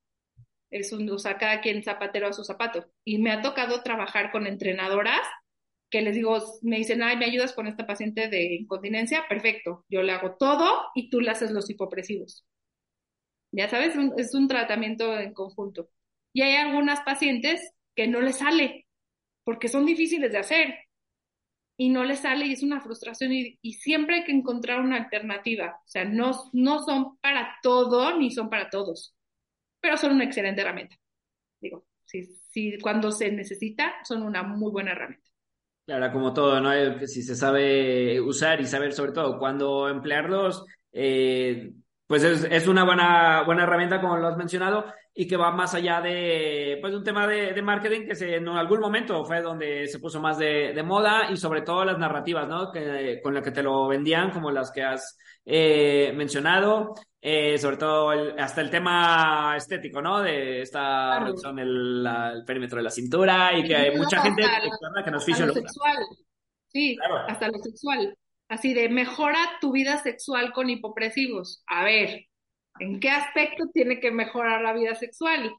Es un, o sea, cada quien zapatero a su zapato. Y me ha tocado trabajar con entrenadoras que les digo, me dicen, ay, ¿me ayudas con esta paciente de incontinencia? Perfecto, yo le hago todo y tú le haces los hipopresivos. Ya sabes, es un tratamiento en conjunto. Y hay algunas pacientes que no les sale, porque son difíciles de hacer. Y no les sale y es una frustración y, siempre hay que encontrar una alternativa. O sea, no, no son para todo ni son para todos, pero son una excelente herramienta. Digo, si, si cuando se necesita, son una muy buena herramienta. Claro, como todo, ¿no? Si se sabe usar y saber sobre todo cuándo emplearlos, eh, pues es, una buena, buena herramienta, como lo has mencionado, y que va más allá de pues un tema de, marketing que se, en algún momento fue donde se puso más de, moda y sobre todo las narrativas, ¿no? Que, con las que te lo vendían, como las que has eh, mencionado, eh, sobre todo hasta el tema estético, ¿no? De esta reducción del el perímetro de la cintura y que hay mucha gente que nos hasta lo sexual. Sí, hasta lo sexual. Así de mejora tu vida sexual con hipopresivos. A ver, ¿en qué aspecto tiene que mejorar la vida sexual?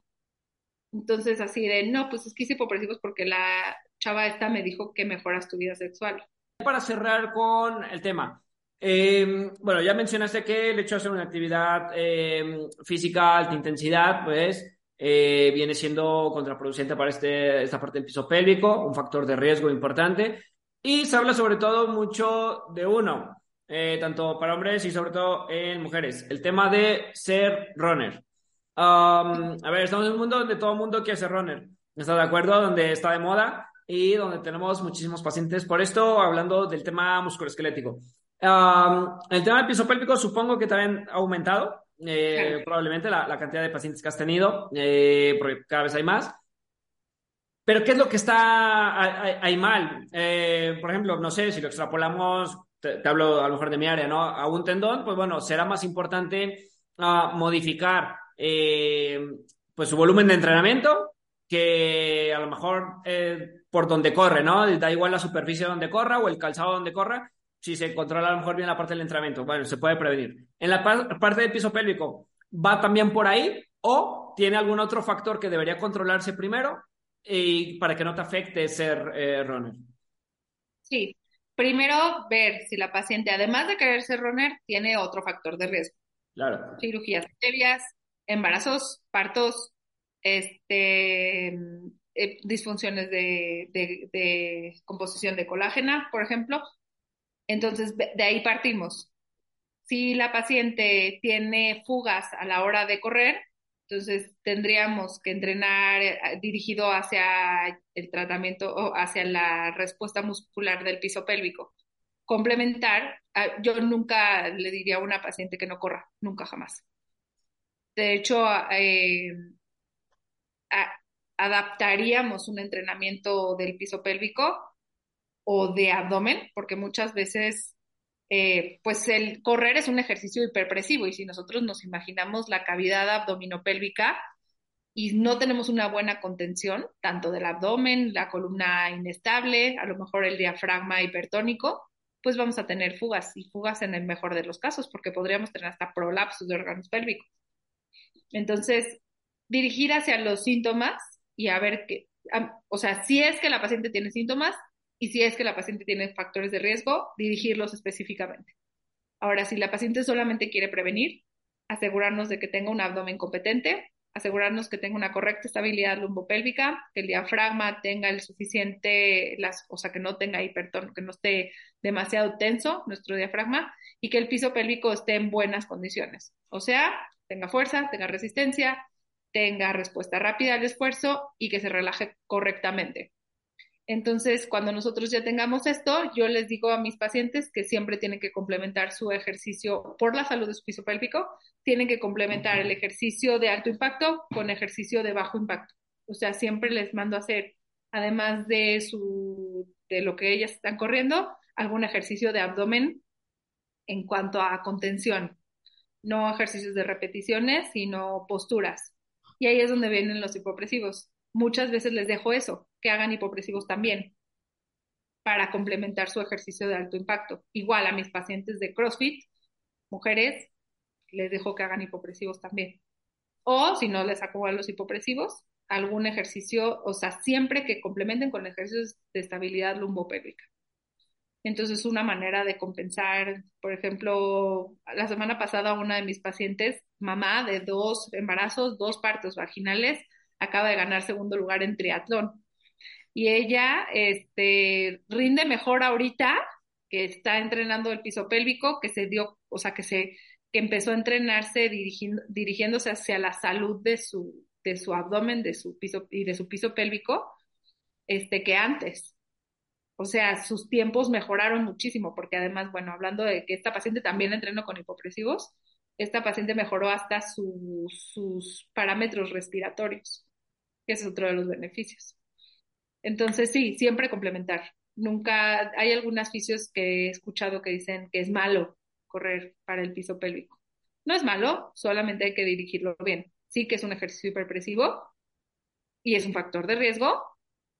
Entonces, así de, no, pues es que hice hipopresivos porque la chava esta me dijo que mejoras tu vida sexual. Para cerrar con el tema, eh, bueno, ya mencionaste que el hecho de hacer una actividad eh, física alta intensidad, pues eh, viene siendo contraproducente para este, esta parte del piso pélvico, un factor de riesgo importante. Y se habla sobre todo mucho de uno, tanto para hombres y sobre todo en mujeres, el tema de ser runner. Um, a ver, estamos en un mundo donde todo el mundo quiere ser runner. ¿Está de acuerdo? Donde está de moda y donde tenemos muchísimos pacientes. Por esto, hablando del tema musculoesquelético. Um, el tema del piso pélvico supongo que también ha aumentado, eh, probablemente la, la, cantidad de pacientes que has tenido, eh, porque cada vez hay más. Pero ¿qué es lo que está ahí mal? Eh, por ejemplo, no sé, si lo extrapolamos, te, hablo a lo mejor de mi área, ¿no? A un tendón, pues bueno, será más importante uh, modificar pues su volumen de entrenamiento que a lo mejor por donde corre, ¿no? Da igual la superficie donde corra o el calzado donde corra, si se controla a lo mejor bien la parte del entrenamiento, bueno, se puede prevenir. En la parte del piso pélvico, ¿va también por ahí o tiene algún otro factor que debería controlarse primero y para que no te afecte ser eh, runner? Sí, primero ver si la paciente, además de querer ser runner, tiene otro factor de riesgo. Claro. Cirugías previas, embarazos, partos, este, eh, disfunciones de, de, composición de colágena, por ejemplo, entonces, de ahí partimos. Si la paciente tiene fugas a la hora de correr, entonces tendríamos que entrenar eh, dirigido hacia el tratamiento o hacia la respuesta muscular del piso pélvico. Complementar, ah, yo nunca le diría a una paciente que no corra, nunca jamás. De hecho, eh, adaptaríamos un entrenamiento del piso pélvico o de abdomen, porque muchas veces, eh, pues el correr es un ejercicio hiperpresivo y si nosotros nos imaginamos la cavidad abdominopélvica y no tenemos una buena contención, tanto del abdomen, la columna inestable, a lo mejor el diafragma hipertónico, pues vamos a tener fugas y fugas en el mejor de los casos, porque podríamos tener hasta prolapsos de órganos pélvicos. Entonces, dirigir hacia los síntomas y a ver qué, o sea, si es que la paciente tiene síntomas, y si es que la paciente tiene factores de riesgo, dirigirlos específicamente. Ahora, si la paciente solamente quiere prevenir, asegurarnos de que tenga un abdomen competente, asegurarnos que tenga una correcta estabilidad lumbopélvica, que el diafragma tenga el suficiente, o sea, que no tenga hipertono, que no esté demasiado tenso nuestro diafragma y que el piso pélvico esté en buenas condiciones. O sea, tenga fuerza, tenga resistencia, tenga respuesta rápida al esfuerzo y que se relaje correctamente. Entonces, cuando nosotros ya tengamos esto, yo les digo a mis pacientes que siempre tienen que complementar su ejercicio por la salud de su piso pélvico, tienen que complementar el ejercicio de alto impacto con ejercicio de bajo impacto. O sea, siempre les mando a hacer, además de su de lo que ellas están corriendo, algún ejercicio de abdomen en cuanto a contención, no ejercicios de repeticiones, sino posturas. Y ahí es donde vienen los hipopresivos muchas veces les dejo eso, que hagan hipopresivos también para complementar su ejercicio de alto impacto. Igual a mis pacientes de CrossFit, mujeres, les dejo que hagan hipopresivos también. O si no les saco los hipopresivos, algún ejercicio, o sea, siempre que complementen con ejercicios de estabilidad lumbopélvica. Entonces, una manera de compensar, por ejemplo, la semana pasada una de mis pacientes, mamá de dos embarazos, dos partos vaginales, acaba de ganar segundo lugar en triatlón. Y ella este, rinde mejor ahorita que está entrenando el piso pélvico, que se dio, o sea, que se que empezó a entrenarse dirigiéndose hacia la salud de su, de su abdomen, de su piso y de su piso pélvico, este, que antes. O sea, sus tiempos mejoraron muchísimo, porque además, bueno, hablando de que esta paciente también entrenó con hipopresivos, esta paciente mejoró hasta sus parámetros respiratorios, que es otro de los beneficios. Entonces, sí, siempre complementar. Nunca, hay algunas fisios que he escuchado que dicen que es malo correr para el piso pélvico. No es malo, solamente hay que dirigirlo bien. Sí que es un ejercicio hiperpresivo y es un factor de riesgo,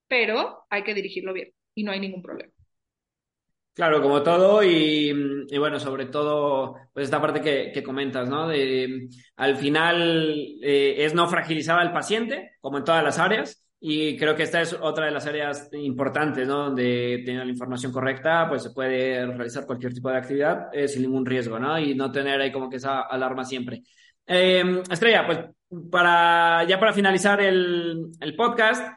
pero hay que dirigirlo bien y no hay ningún problema. Claro, como todo, y, bueno, sobre todo, pues esta parte que, comentas, ¿no? De al final eh, es no fragilizar al paciente, como en todas las áreas, Y creo que esta es otra de las áreas importantes, ¿no? Donde teniendo la información correcta, pues se puede realizar cualquier tipo de actividad eh, sin ningún riesgo, ¿no? Y no tener ahí como que esa alarma siempre. Eh, Estrella, pues para, ya para finalizar el, el podcast,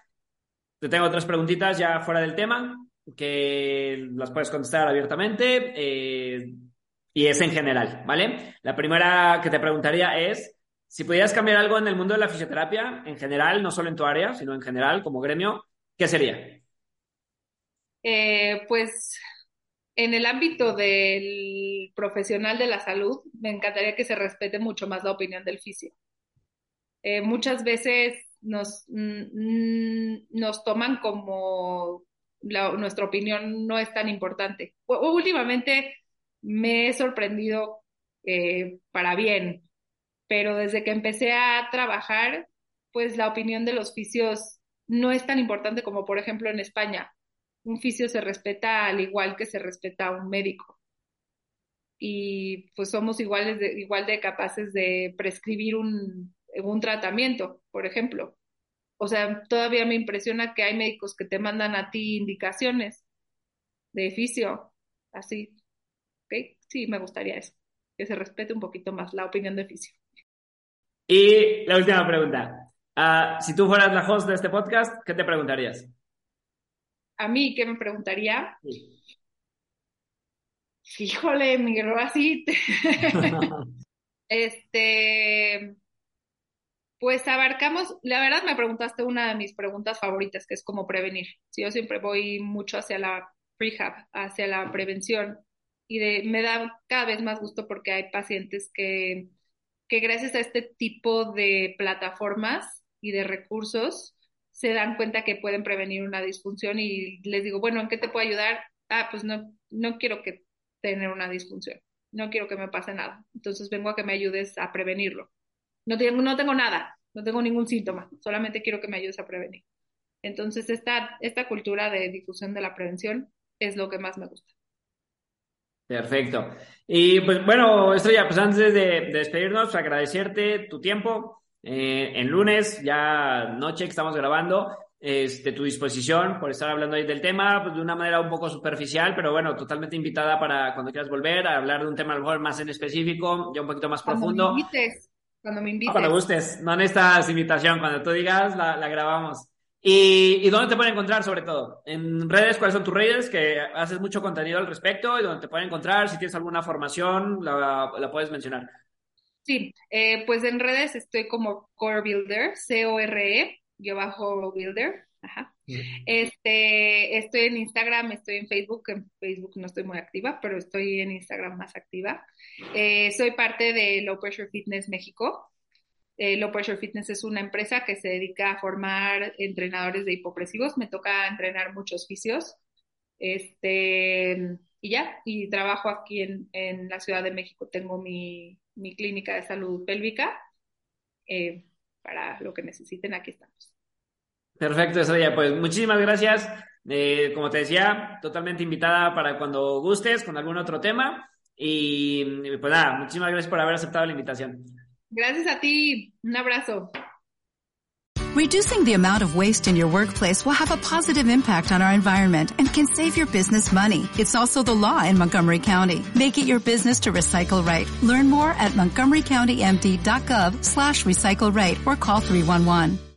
te tengo otras preguntitas ya fuera del tema, que las puedes contestar abiertamente eh, y es en general, ¿vale? La primera que te preguntaría es, si pudieras cambiar algo en el mundo de la fisioterapia, en general, no solo en tu área, sino en general, como gremio, ¿qué sería? Eh, pues en el ámbito del profesional de la salud, me encantaría que se respete mucho más la opinión del fisio. Eh, muchas veces nos, mm, nos toman como nuestra opinión no es tan importante. últimamente me he sorprendido eh, para bien pero desde que empecé a trabajar, pues la opinión de los fisios no es tan importante como, por ejemplo, en España. Un fisio se respeta al igual que se respeta a un médico. Y pues somos iguales igual de capaces de prescribir un, un tratamiento, por ejemplo. O sea, todavía me impresiona que hay médicos que te mandan a ti indicaciones de fisio, así. ¿Okay? Sí, me gustaría eso, que se respete un poquito más la opinión de fisio. Y la última pregunta. Uh, si tú fueras la host de este podcast, ¿qué te preguntarías? A mí, ¿qué me preguntaría? Sí. Híjole, Miguel, así. este. Pues abarcamos, la verdad me preguntaste una de mis preguntas favoritas, que es cómo prevenir. Si yo siempre voy mucho hacia la prehab, hacia la prevención, y de, me da cada vez más gusto porque hay pacientes que que gracias a este tipo de plataformas y de recursos se dan cuenta que pueden prevenir una disfunción y les digo, bueno, ¿en qué te puedo ayudar? Ah, pues no, no quiero que tener una disfunción, no quiero que me pase nada. Entonces vengo a que me ayudes a prevenirlo. No tengo, no tengo nada, no tengo ningún síntoma, solamente quiero que me ayudes a prevenir. Entonces esta, esta cultura de difusión de la prevención es lo que más me gusta. Perfecto. Y pues bueno, Estrella, pues antes de, de despedirnos, agradecerte tu tiempo. Eh, en lunes, ya noche que estamos grabando, este, tu disposición por estar hablando ahí del tema, pues de una manera un poco superficial, pero bueno, totalmente invitada para cuando quieras volver a hablar de un tema a lo mejor más en específico, ya un poquito más profundo. Cuando me invites, cuando me invites. cuando gustes, no necesitas invitación, cuando tú digas, la, la grabamos. ¿Y, dónde te pueden encontrar sobre todo? En redes, ¿cuáles son tus redes? Que haces mucho contenido al respecto y dónde te pueden encontrar. Si tienes alguna formación, la, la puedes mencionar. Sí, eh, pues en redes estoy como Core Builder, C-O-R-E, yo bajo Builder. Ajá. Este, estoy en Instagram, estoy en Facebook, en Facebook no estoy muy activa, pero estoy en Instagram más activa. Eh, soy parte de Low Pressure Fitness México, eh, Low Pressure Fitness es una empresa que se dedica a formar entrenadores de hipopresivos. Me toca entrenar muchos fisios. Este, y ya, y trabajo aquí en, la Ciudad de México. Tengo mi, mi clínica de salud pélvica. Eh, para lo que necesiten, aquí estamos. Perfecto, Estrella. Pues muchísimas gracias. Eh, como te decía, totalmente invitada para cuando gustes con algún otro tema. Y pues nada, muchísimas gracias por haber aceptado la invitación. Gracias a ti. Un abrazo. Reducing the amount of waste in your workplace will have a positive impact on our environment and can save your business money. It's also the law in Montgomery County. Make it your business to recycle right. Learn more at montgomerycountymd.gov slash recycle right or call 311.